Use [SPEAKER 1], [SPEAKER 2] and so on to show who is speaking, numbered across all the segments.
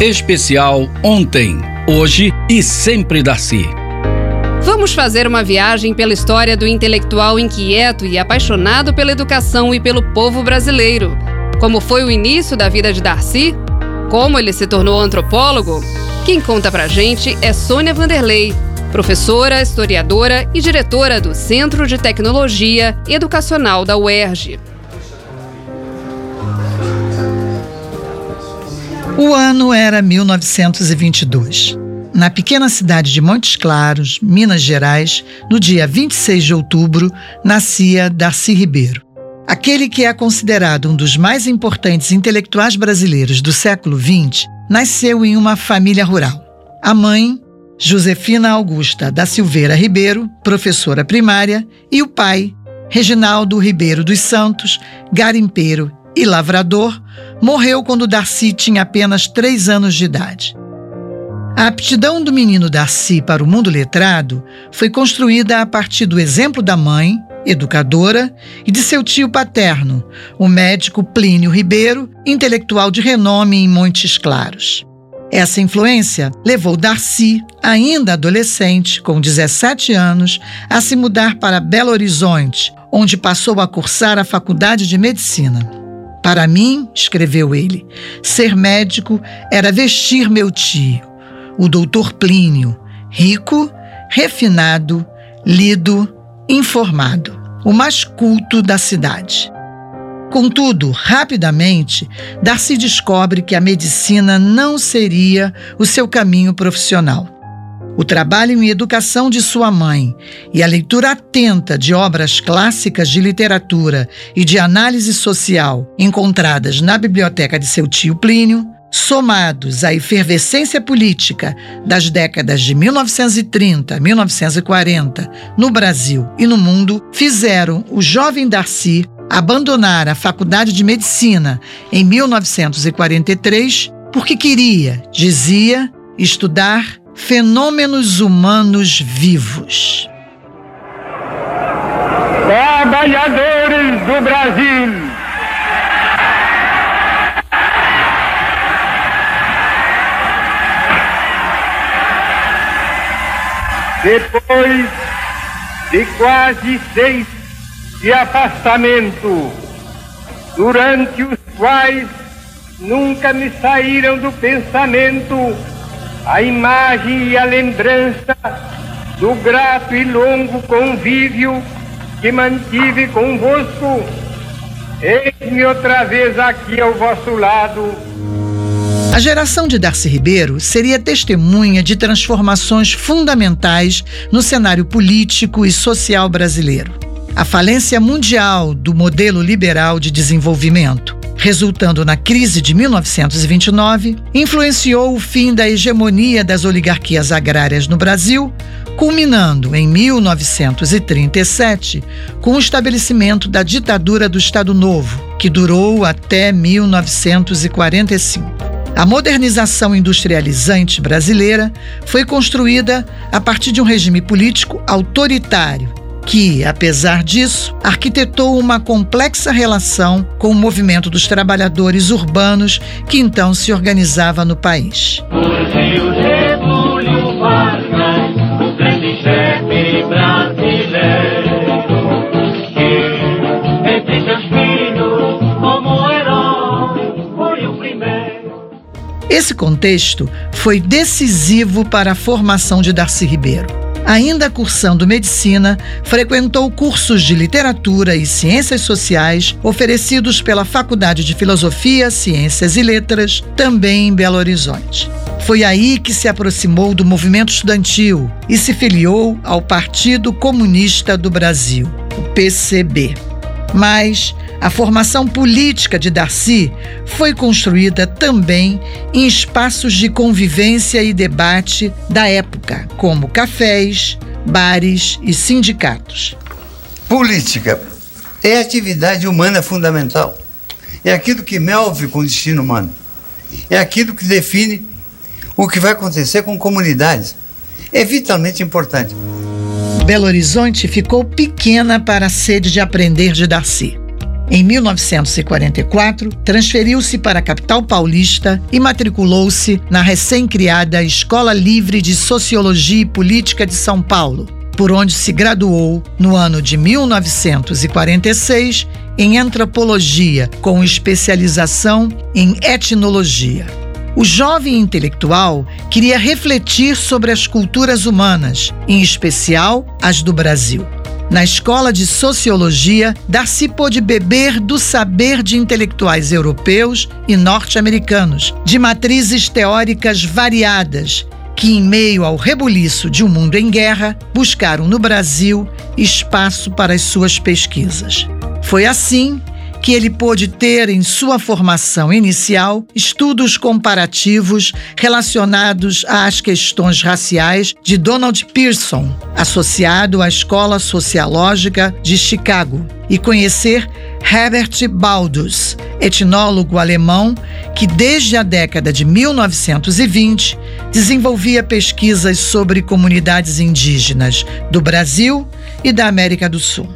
[SPEAKER 1] Especial Ontem, Hoje e Sempre Darcy.
[SPEAKER 2] Vamos fazer uma viagem pela história do intelectual inquieto e apaixonado pela educação e pelo povo brasileiro. Como foi o início da vida de Darcy? Como ele se tornou antropólogo? Quem conta pra gente é Sônia Vanderlei, professora, historiadora e diretora do Centro de Tecnologia Educacional da UERJ.
[SPEAKER 3] O ano era 1922. Na pequena cidade de Montes Claros, Minas Gerais, no dia 26 de outubro, nascia Darcy Ribeiro. Aquele que é considerado um dos mais importantes intelectuais brasileiros do século XX, nasceu em uma família rural. A mãe, Josefina Augusta da Silveira Ribeiro, professora primária, e o pai, Reginaldo Ribeiro dos Santos, garimpeiro e lavrador, morreu quando Darcy tinha apenas três anos de idade. A aptidão do menino Darcy para o mundo letrado foi construída a partir do exemplo da mãe, educadora, e de seu tio paterno, o médico Plínio Ribeiro, intelectual de renome em Montes Claros. Essa influência levou Darcy, ainda adolescente, com 17 anos, a se mudar para Belo Horizonte, onde passou a cursar a faculdade de medicina. Para mim, escreveu ele, ser médico era vestir meu tio, o doutor Plínio, rico, refinado, lido, informado, o mais culto da cidade. Contudo, rapidamente, Darcy descobre que a medicina não seria o seu caminho profissional. O trabalho em educação de sua mãe e a leitura atenta de obras clássicas de literatura e de análise social encontradas na biblioteca de seu tio Plínio, somados à efervescência política das décadas de 1930 1940 no Brasil e no mundo, fizeram o jovem Darcy abandonar a Faculdade de Medicina em 1943 porque queria, dizia, estudar fenômenos humanos vivos.
[SPEAKER 4] Trabalhadores do Brasil. Depois de quase seis de afastamento, durante os quais nunca me saíram do pensamento a imagem e a lembrança do grato e longo convívio que mantive convosco. Eis-me outra vez aqui ao vosso lado.
[SPEAKER 3] A geração de Darcy Ribeiro seria testemunha de transformações fundamentais no cenário político e social brasileiro. A falência mundial do modelo liberal de desenvolvimento, resultando na crise de 1929, influenciou o fim da hegemonia das oligarquias agrárias no Brasil, culminando em 1937 com o estabelecimento da ditadura do Estado Novo, que durou até 1945. A modernização industrializante brasileira foi construída a partir de um regime político autoritário que, apesar disso, arquitetou uma complexa relação com o movimento dos trabalhadores urbanos que então se organizava no país. Esse contexto foi decisivo para a formação de Darcy Ribeiro ainda cursando medicina, frequentou cursos de literatura e ciências sociais oferecidos pela Faculdade de Filosofia, Ciências e Letras, também em Belo Horizonte. Foi aí que se aproximou do movimento estudantil e se filiou ao Partido Comunista do Brasil, o PCB. Mas a formação política de Darcy foi construída também em espaços de convivência e debate da época, como cafés, bares e sindicatos.
[SPEAKER 5] Política é atividade humana fundamental. É aquilo que move com o destino humano. É aquilo que define o que vai acontecer com comunidades. É vitalmente importante.
[SPEAKER 3] Belo Horizonte ficou pequena para a sede de aprender de Darcy. Em 1944, transferiu-se para a capital paulista e matriculou-se na recém-criada Escola Livre de Sociologia e Política de São Paulo, por onde se graduou no ano de 1946 em antropologia, com especialização em etnologia. O jovem intelectual queria refletir sobre as culturas humanas, em especial as do Brasil. Na escola de sociologia, Darcy pôde beber do saber de intelectuais europeus e norte-americanos, de matrizes teóricas variadas, que, em meio ao rebuliço de um mundo em guerra, buscaram no Brasil espaço para as suas pesquisas. Foi assim que ele pôde ter em sua formação inicial estudos comparativos relacionados às questões raciais de Donald Pearson, associado à Escola Sociológica de Chicago, e conhecer Herbert Baldus, etnólogo alemão que desde a década de 1920 desenvolvia pesquisas sobre comunidades indígenas do Brasil e da América do Sul.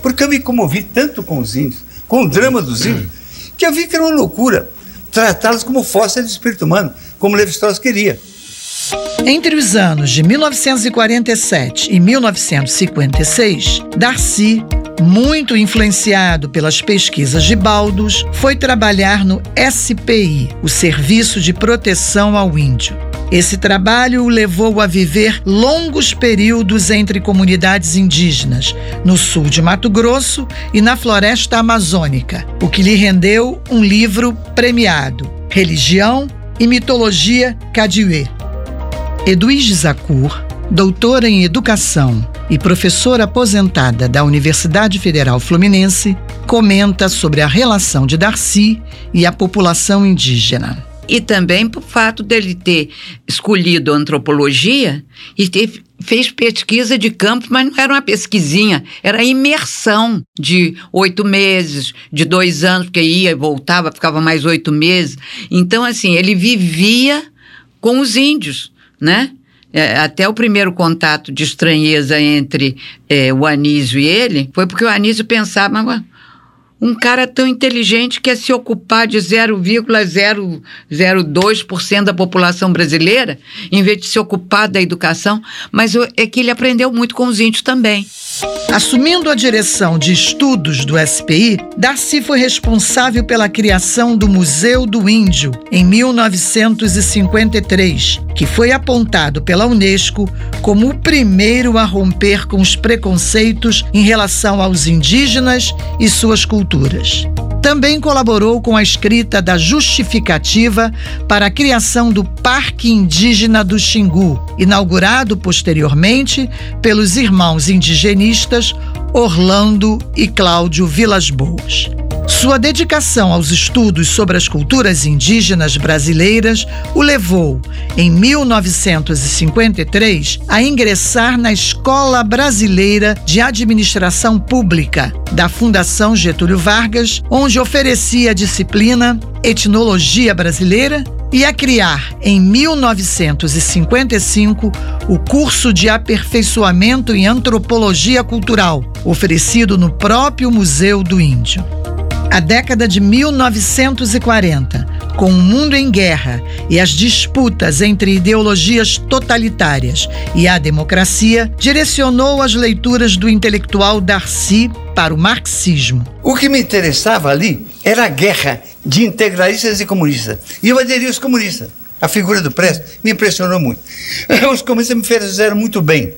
[SPEAKER 5] Porque eu me comovi tanto com os índios com o drama dos índios, que vi que era uma loucura tratá-los como fósseis de espírito humano, como Levi-Strauss queria.
[SPEAKER 3] Entre os anos de 1947 e 1956, Darcy, muito influenciado pelas pesquisas de Baldos, foi trabalhar no SPI, o Serviço de Proteção ao Índio. Esse trabalho o levou a viver longos períodos entre comunidades indígenas, no sul de Mato Grosso e na floresta amazônica, o que lhe rendeu um livro premiado, Religião e Mitologia Cadiuê. Eduige Zacur, doutora em Educação e professora aposentada da Universidade Federal Fluminense, comenta sobre a relação de Darcy e a população indígena
[SPEAKER 6] e também por fato dele ter escolhido antropologia e ter, fez pesquisa de campo, mas não era uma pesquisinha, era imersão de oito meses, de dois anos, porque ia e voltava, ficava mais oito meses. Então, assim, ele vivia com os índios, né? É, até o primeiro contato de estranheza entre é, o Anísio e ele foi porque o Anísio pensava, um cara tão inteligente quer se ocupar de 0,002% da população brasileira, em vez de se ocupar da educação, mas é que ele aprendeu muito com os índios também.
[SPEAKER 3] Assumindo a direção de estudos do SPI, Darcy foi responsável pela criação do Museu do Índio em 1953, que foi apontado pela Unesco como o primeiro a romper com os preconceitos em relação aos indígenas e suas culturas. Também colaborou com a escrita da justificativa para a criação do Parque Indígena do Xingu, inaugurado posteriormente pelos irmãos indigenistas Orlando e Cláudio Vilas Boas. Sua dedicação aos estudos sobre as culturas indígenas brasileiras o levou, em 1953, a ingressar na Escola Brasileira de Administração Pública da Fundação Getúlio Vargas, onde oferecia a disciplina Etnologia Brasileira e a criar, em 1955, o curso de aperfeiçoamento em antropologia cultural, oferecido no próprio Museu do Índio. A década de 1940, com o mundo em guerra e as disputas entre ideologias totalitárias e a democracia, direcionou as leituras do intelectual Darcy para o marxismo.
[SPEAKER 5] O que me interessava ali era a guerra de integralistas e comunistas. E eu aderi aos comunistas. A figura do Presto me impressionou muito. Os comunistas me fizeram muito bem.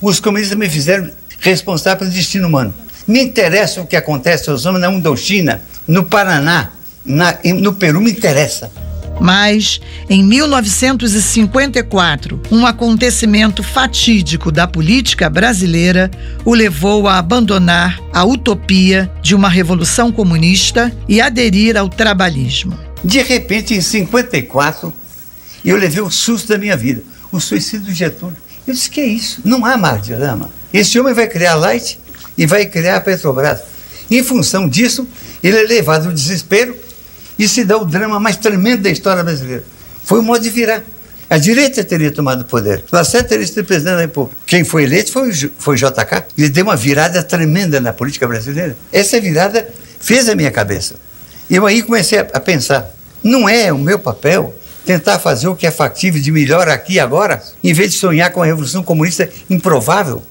[SPEAKER 5] Os comunistas me fizeram responsável pelo destino humano. Me interessa o que acontece aos homens na Indochina, no Paraná, na, no Peru, me interessa.
[SPEAKER 3] Mas, em 1954, um acontecimento fatídico da política brasileira o levou a abandonar a utopia de uma revolução comunista e aderir ao trabalhismo.
[SPEAKER 5] De repente, em 54, eu levei o susto da minha vida, o suicídio de Getúlio. Eu disse: que é isso? Não há mais drama. Esse homem vai criar Light e vai criar a Petrobras. Em função disso, ele é levado ao desespero e se dá o drama mais tremendo da história brasileira. Foi o modo de virar. A direita teria tomado o poder. Lacerda teria sido presidente da República. Quem foi eleito foi, foi JK. Ele deu uma virada tremenda na política brasileira. Essa virada fez a minha cabeça. Eu aí comecei a, a pensar: não é o meu papel tentar fazer o que é factível de melhor aqui e agora, em vez de sonhar com a revolução comunista improvável?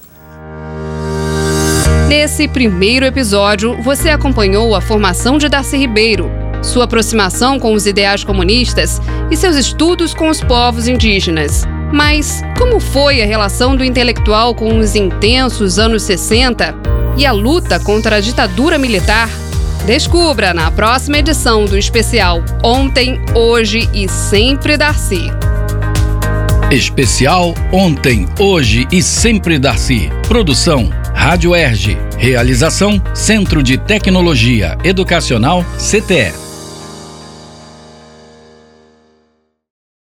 [SPEAKER 2] Nesse primeiro episódio, você acompanhou a formação de Darcy Ribeiro, sua aproximação com os ideais comunistas e seus estudos com os povos indígenas. Mas como foi a relação do intelectual com os intensos anos 60 e a luta contra a ditadura militar? Descubra na próxima edição do especial Ontem, Hoje e Sempre Darcy.
[SPEAKER 1] Especial Ontem, Hoje e Sempre Darcy. Produção Rádio Erge. Realização Centro de Tecnologia Educacional CTE.